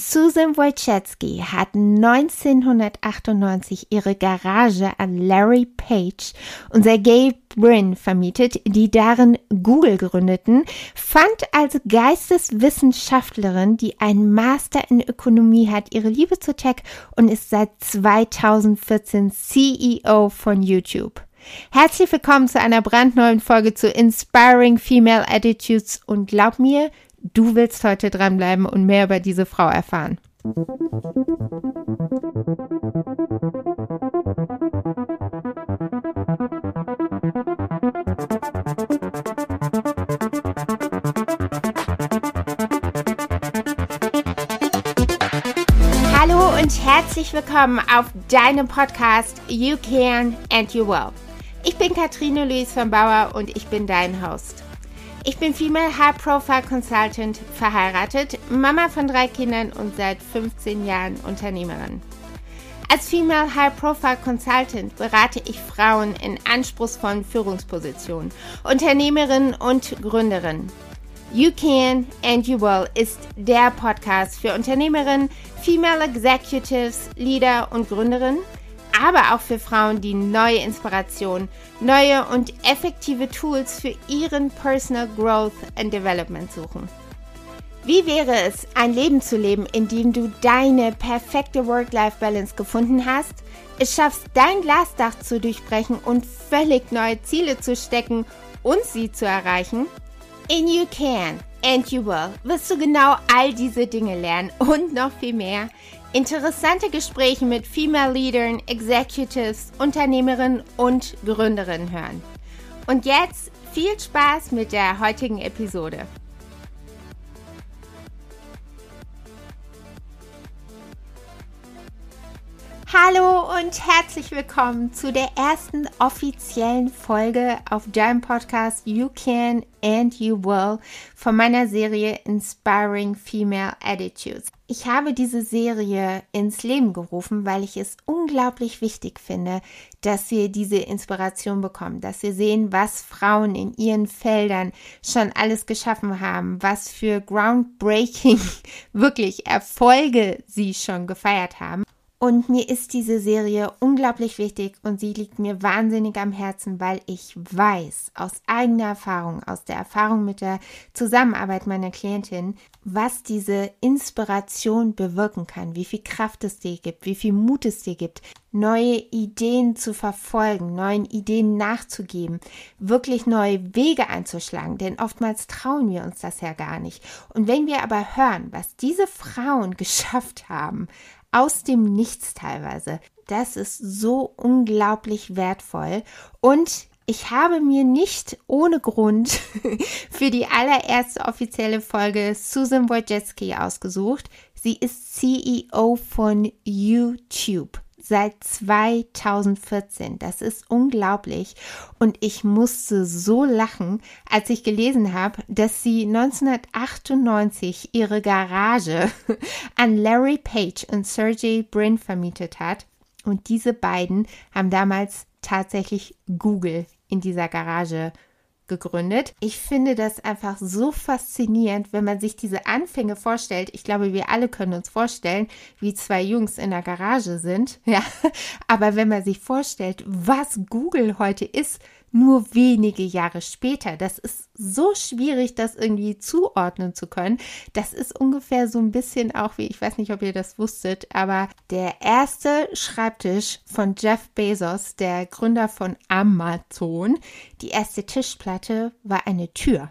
Susan Wojcicki hat 1998 ihre Garage an Larry Page und Sergey Brin vermietet, die darin Google gründeten, fand als Geisteswissenschaftlerin, die einen Master in Ökonomie hat, ihre Liebe zu Tech und ist seit 2014 CEO von YouTube. Herzlich willkommen zu einer brandneuen Folge zu Inspiring Female Attitudes und glaub mir, Du willst heute dranbleiben und mehr über diese Frau erfahren. Hallo und herzlich willkommen auf deinem Podcast You Can and You Will. Ich bin Katrine Luis von Bauer und ich bin dein Host. Ich bin Female High Profile Consultant, verheiratet, Mama von drei Kindern und seit 15 Jahren Unternehmerin. Als Female High Profile Consultant berate ich Frauen in anspruchsvollen Führungspositionen, Unternehmerinnen und Gründerinnen. You Can and You Will ist der Podcast für Unternehmerinnen, Female Executives, Leader und Gründerinnen aber auch für Frauen, die neue Inspiration, neue und effektive Tools für ihren Personal Growth and Development suchen. Wie wäre es, ein Leben zu leben, in dem du deine perfekte Work-Life-Balance gefunden hast, es schaffst, dein Glasdach zu durchbrechen und völlig neue Ziele zu stecken und sie zu erreichen? In You Can and You Will wirst du genau all diese Dinge lernen und noch viel mehr Interessante Gespräche mit Female Leadern, Executives, Unternehmerinnen und Gründerinnen hören. Und jetzt viel Spaß mit der heutigen Episode. Hallo und herzlich willkommen zu der ersten offiziellen Folge auf deinem Podcast You Can and You Will von meiner Serie Inspiring Female Attitudes. Ich habe diese Serie ins Leben gerufen, weil ich es unglaublich wichtig finde, dass wir diese Inspiration bekommen, dass wir sehen, was Frauen in ihren Feldern schon alles geschaffen haben, was für groundbreaking wirklich Erfolge sie schon gefeiert haben. Und mir ist diese Serie unglaublich wichtig und sie liegt mir wahnsinnig am Herzen, weil ich weiß aus eigener Erfahrung, aus der Erfahrung mit der Zusammenarbeit meiner Klientin, was diese Inspiration bewirken kann, wie viel Kraft es dir gibt, wie viel Mut es dir gibt, neue Ideen zu verfolgen, neuen Ideen nachzugeben, wirklich neue Wege einzuschlagen, denn oftmals trauen wir uns das ja gar nicht. Und wenn wir aber hören, was diese Frauen geschafft haben, aus dem Nichts teilweise. Das ist so unglaublich wertvoll und ich habe mir nicht ohne Grund für die allererste offizielle Folge Susan Wojcicki ausgesucht. Sie ist CEO von YouTube seit 2014. Das ist unglaublich. Und ich musste so lachen, als ich gelesen habe, dass sie 1998 ihre Garage an Larry Page und Sergey Brin vermietet hat. Und diese beiden haben damals tatsächlich Google in dieser Garage gegründet. Ich finde das einfach so faszinierend, wenn man sich diese Anfänge vorstellt. Ich glaube, wir alle können uns vorstellen, wie zwei Jungs in der Garage sind. Ja, aber wenn man sich vorstellt, was Google heute ist, nur wenige Jahre später. Das ist so schwierig, das irgendwie zuordnen zu können. Das ist ungefähr so ein bisschen auch wie, ich weiß nicht, ob ihr das wusstet, aber der erste Schreibtisch von Jeff Bezos, der Gründer von Amazon, die erste Tischplatte war eine Tür.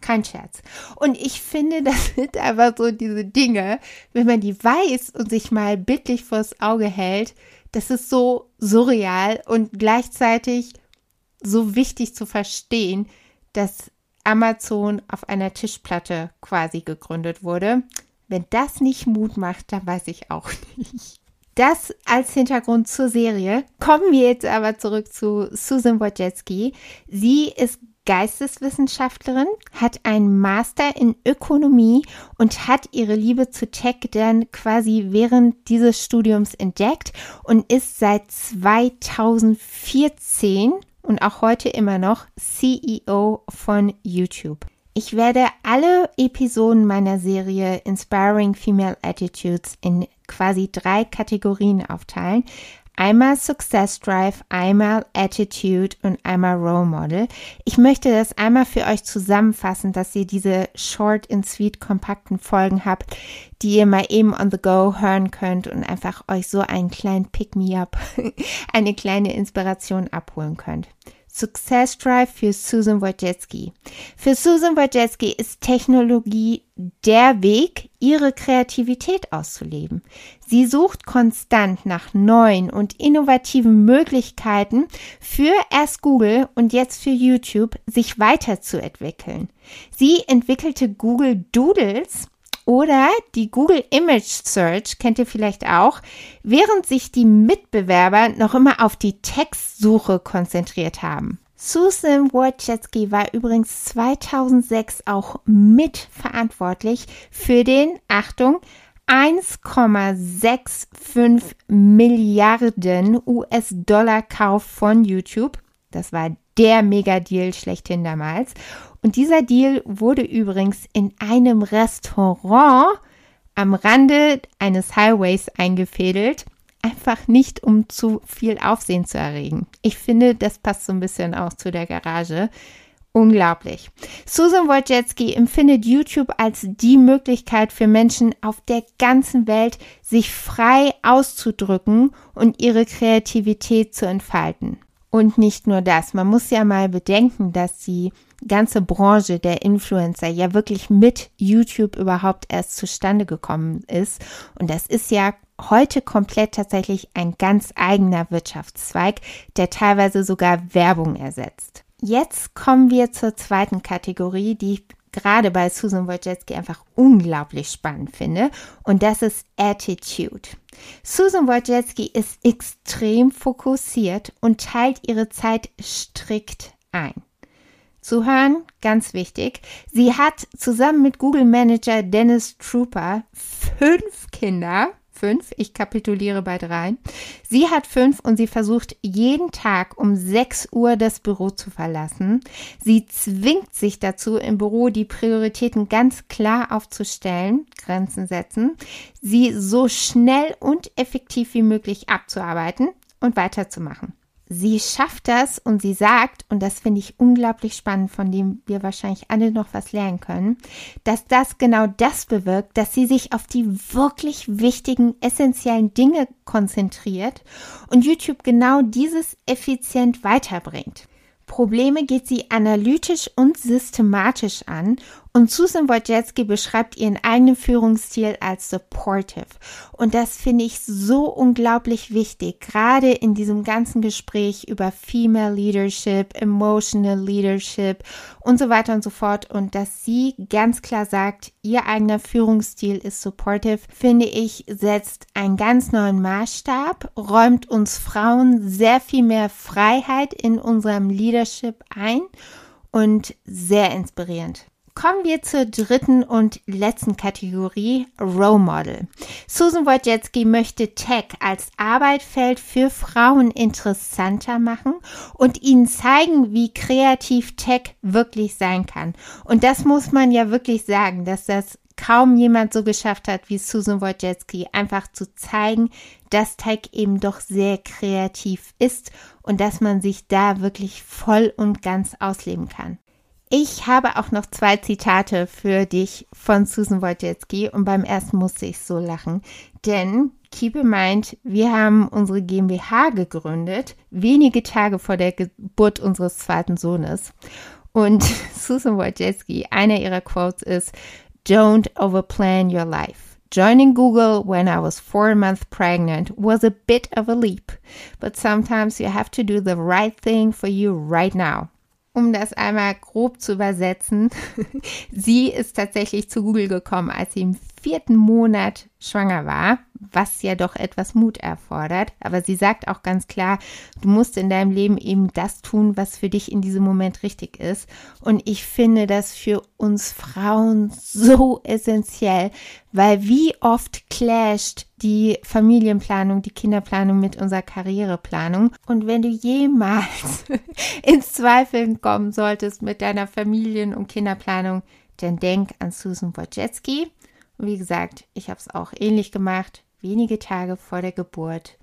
Kein Scherz. Und ich finde, das sind einfach so diese Dinge, wenn man die weiß und sich mal bildlich vors Auge hält, das ist so surreal und gleichzeitig so wichtig zu verstehen, dass Amazon auf einer Tischplatte quasi gegründet wurde. Wenn das nicht Mut macht, dann weiß ich auch nicht. Das als Hintergrund zur Serie. Kommen wir jetzt aber zurück zu Susan Wojcicki. Sie ist Geisteswissenschaftlerin, hat einen Master in Ökonomie und hat ihre Liebe zu Tech dann quasi während dieses Studiums entdeckt und ist seit 2014 und auch heute immer noch CEO von YouTube. Ich werde alle Episoden meiner Serie Inspiring Female Attitudes in quasi drei Kategorien aufteilen. Einmal Success Drive, einmal Attitude und einmal Role Model. Ich möchte das einmal für euch zusammenfassen, dass ihr diese short and sweet kompakten Folgen habt, die ihr mal eben on the go hören könnt und einfach euch so einen kleinen Pick-me-up, eine kleine Inspiration abholen könnt. Success Drive für Susan Wojcicki. Für Susan Wojcicki ist Technologie der Weg, ihre Kreativität auszuleben. Sie sucht konstant nach neuen und innovativen Möglichkeiten für erst Google und jetzt für YouTube, sich weiterzuentwickeln. Sie entwickelte Google Doodles oder die Google Image Search kennt ihr vielleicht auch, während sich die Mitbewerber noch immer auf die Textsuche konzentriert haben. Susan Wojcicki war übrigens 2006 auch mitverantwortlich für den, Achtung, 1,65 Milliarden US-Dollar Kauf von YouTube. Das war der Mega-Deal schlechthin damals. Und dieser Deal wurde übrigens in einem Restaurant am Rande eines Highways eingefädelt. Einfach nicht, um zu viel Aufsehen zu erregen. Ich finde, das passt so ein bisschen auch zu der Garage. Unglaublich. Susan Wojcicki empfindet YouTube als die Möglichkeit für Menschen auf der ganzen Welt, sich frei auszudrücken und ihre Kreativität zu entfalten. Und nicht nur das, man muss ja mal bedenken, dass die ganze Branche der Influencer ja wirklich mit YouTube überhaupt erst zustande gekommen ist. Und das ist ja heute komplett tatsächlich ein ganz eigener Wirtschaftszweig, der teilweise sogar Werbung ersetzt. Jetzt kommen wir zur zweiten Kategorie, die ich gerade bei Susan Wojcicki einfach unglaublich spannend finde. Und das ist Attitude. Susan Wojcicki ist extrem fokussiert und teilt ihre Zeit strikt ein. Zuhören, ganz wichtig. Sie hat zusammen mit Google Manager Dennis Trooper fünf Kinder fünf. Ich kapituliere bei drei. Sie hat fünf und sie versucht jeden Tag um sechs Uhr das Büro zu verlassen. Sie zwingt sich dazu, im Büro die Prioritäten ganz klar aufzustellen, Grenzen setzen, sie so schnell und effektiv wie möglich abzuarbeiten und weiterzumachen sie schafft das und sie sagt, und das finde ich unglaublich spannend, von dem wir wahrscheinlich alle noch was lernen können, dass das genau das bewirkt, dass sie sich auf die wirklich wichtigen, essentiellen Dinge konzentriert und YouTube genau dieses effizient weiterbringt. Probleme geht sie analytisch und systematisch an und Susan Wojcicki beschreibt ihren eigenen Führungsstil als supportive. Und das finde ich so unglaublich wichtig, gerade in diesem ganzen Gespräch über Female Leadership, Emotional Leadership und so weiter und so fort. Und dass sie ganz klar sagt, ihr eigener Führungsstil ist supportive, finde ich, setzt einen ganz neuen Maßstab, räumt uns Frauen sehr viel mehr Freiheit in unserem Leadership ein und sehr inspirierend. Kommen wir zur dritten und letzten Kategorie, Role Model. Susan Wojcicki möchte Tech als Arbeitsfeld für Frauen interessanter machen und ihnen zeigen, wie kreativ Tech wirklich sein kann. Und das muss man ja wirklich sagen, dass das kaum jemand so geschafft hat wie Susan Wojcicki, einfach zu zeigen, dass Tech eben doch sehr kreativ ist und dass man sich da wirklich voll und ganz ausleben kann. Ich habe auch noch zwei Zitate für dich von Susan Wojcicki und beim ersten musste ich so lachen, denn keep in mind, wir haben unsere GmbH gegründet, wenige Tage vor der Geburt unseres zweiten Sohnes. Und Susan Wojcicki, einer ihrer Quotes ist, Don't overplan your life. Joining Google when I was four months pregnant was a bit of a leap, but sometimes you have to do the right thing for you right now um das einmal grob zu übersetzen, sie ist tatsächlich zu Google gekommen, als sie im vierten Monat schwanger war, was ja doch etwas Mut erfordert. Aber sie sagt auch ganz klar, du musst in deinem Leben eben das tun, was für dich in diesem Moment richtig ist. Und ich finde das für uns Frauen so essentiell, weil wie oft clasht die Familienplanung, die Kinderplanung mit unserer Karriereplanung. Und wenn du jemals ins Zweifeln kommen solltest mit deiner Familien- und Kinderplanung, dann denk an Susan Wojcicki. Wie gesagt, ich habe es auch ähnlich gemacht, wenige Tage vor der Geburt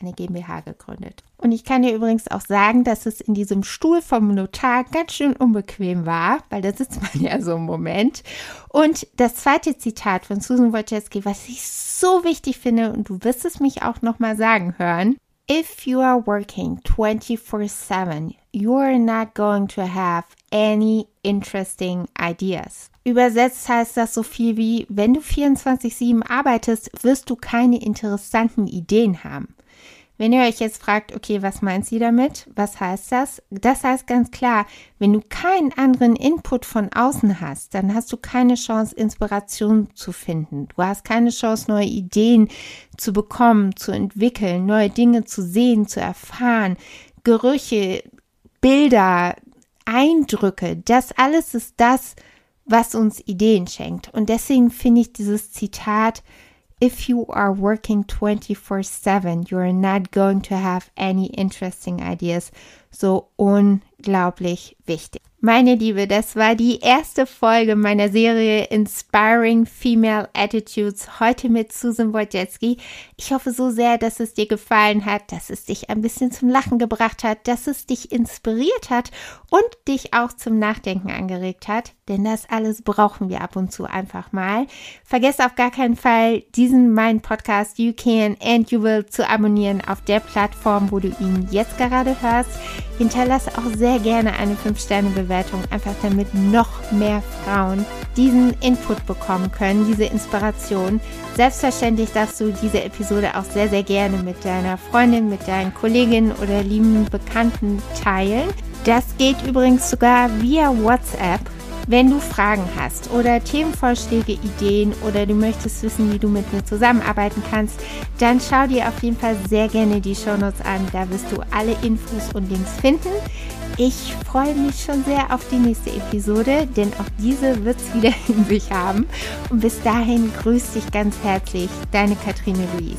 eine GmbH gegründet. Und ich kann dir übrigens auch sagen, dass es in diesem Stuhl vom Notar ganz schön unbequem war, weil da sitzt man ja so im Moment. Und das zweite Zitat von Susan Wojcicki, was ich so wichtig finde, und du wirst es mich auch nochmal sagen hören, If you are working 24/7, you are not going to have any interesting ideas. Übersetzt heißt das so viel wie, wenn du 24/7 arbeitest, wirst du keine interessanten Ideen haben. Wenn ihr euch jetzt fragt, okay, was meint sie damit? Was heißt das? Das heißt ganz klar, wenn du keinen anderen Input von außen hast, dann hast du keine Chance, Inspiration zu finden. Du hast keine Chance, neue Ideen zu bekommen, zu entwickeln, neue Dinge zu sehen, zu erfahren, Gerüche, Bilder, Eindrücke. Das alles ist das, was uns Ideen schenkt. Und deswegen finde ich dieses Zitat if you are working 24 7, you're not going to have any interesting ideas. So unglaublich wichtig. Meine Liebe, das war die erste Folge meiner Serie Inspiring Female Attitudes, heute mit Susan Wojcicki. Ich hoffe so sehr, dass es dir gefallen hat, dass es dich ein bisschen zum Lachen gebracht hat, dass es dich inspiriert hat und dich auch zum Nachdenken angeregt hat, denn das alles brauchen wir ab und zu einfach mal. Vergesst auf gar keinen Fall, diesen meinen Podcast You Can and You Will zu abonnieren auf der Plattform, wo du ihn jetzt gerade hörst. Hinterlasse auch sehr gerne eine 5-Sterne-Bewertung, einfach damit noch mehr Frauen diesen Input bekommen können, diese Inspiration. Selbstverständlich darfst du diese Episode auch sehr, sehr gerne mit deiner Freundin, mit deinen Kolleginnen oder lieben Bekannten teilen. Das geht übrigens sogar via WhatsApp. Wenn du Fragen hast oder Themenvorschläge, Ideen oder du möchtest wissen, wie du mit mir zusammenarbeiten kannst, dann schau dir auf jeden Fall sehr gerne die Shownotes an. Da wirst du alle Infos und Links finden. Ich freue mich schon sehr auf die nächste Episode, denn auch diese wird es wieder in sich haben. Und bis dahin grüß dich ganz herzlich, deine Katrine Luise.